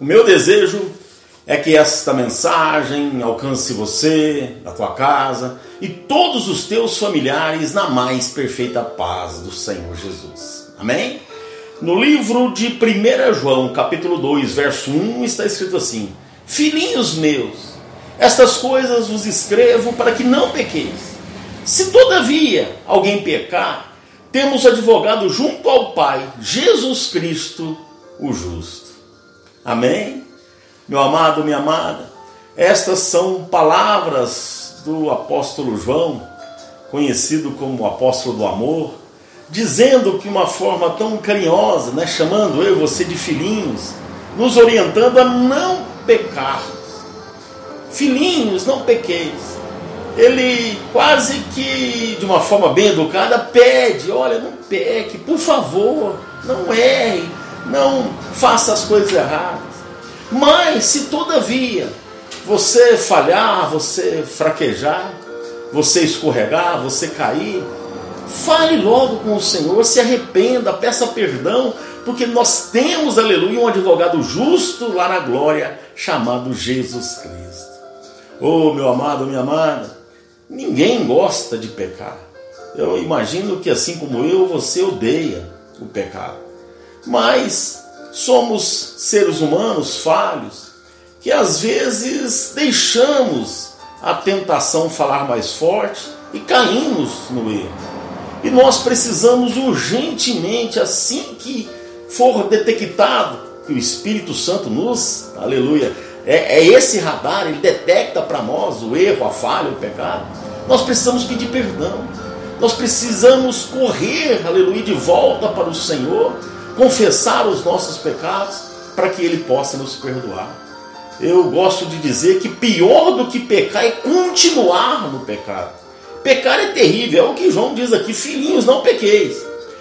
O meu desejo é que esta mensagem alcance você, a tua casa e todos os teus familiares na mais perfeita paz do Senhor Jesus. Amém? No livro de 1 João, capítulo 2, verso 1, está escrito assim: Filhinhos meus, estas coisas vos escrevo para que não pequeis. Se todavia alguém pecar, temos advogado junto ao Pai, Jesus Cristo, o justo. Amém? Meu amado, minha amada, estas são palavras do apóstolo João, conhecido como apóstolo do amor, dizendo que uma forma tão carinhosa, né, chamando eu e você de filhinhos, nos orientando a não pecar. Filhinhos, não pequeis. Ele quase que de uma forma bem educada pede: olha, não peque, por favor, não erre, não faça as coisas erradas. Mas se todavia você falhar, você fraquejar, você escorregar, você cair, fale logo com o Senhor, se arrependa, peça perdão, porque nós temos, aleluia, um advogado justo lá na glória, chamado Jesus Cristo. Oh, meu amado, minha amada, ninguém gosta de pecar. Eu imagino que assim como eu, você odeia o pecado. Mas somos seres humanos falhos que às vezes deixamos a tentação falar mais forte e caímos no erro. E nós precisamos urgentemente, assim que for detectado que o Espírito Santo nos, aleluia, é, é esse radar, ele detecta para nós o erro, a falha, o pecado. Nós precisamos pedir perdão. Nós precisamos correr, aleluia, de volta para o Senhor confessar os nossos pecados para que Ele possa nos perdoar. Eu gosto de dizer que pior do que pecar é continuar no pecado. Pecar é terrível, é o que João diz aqui: filhinhos, não pequeis.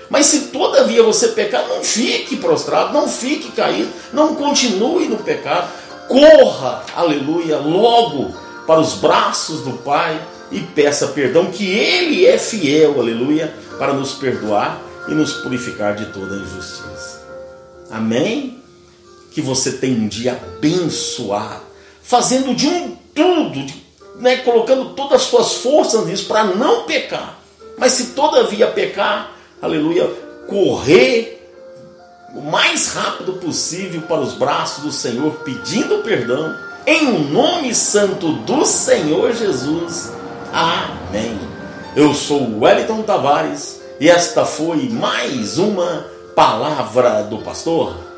Mas se todavia você pecar, não fique prostrado, não fique caído, não continue no pecado. Corra, aleluia, logo para os braços do Pai e peça perdão, que Ele é fiel, aleluia, para nos perdoar e nos purificar de toda injustiça. Amém? Que você tenha um dia abençoado, fazendo de um tudo, né, colocando todas as suas forças nisso para não pecar. Mas se todavia pecar, aleluia, correr o mais rápido possível para os braços do Senhor, pedindo perdão, em nome santo do Senhor Jesus. Amém. Eu sou Wellington Tavares e esta foi mais uma palavra do pastor.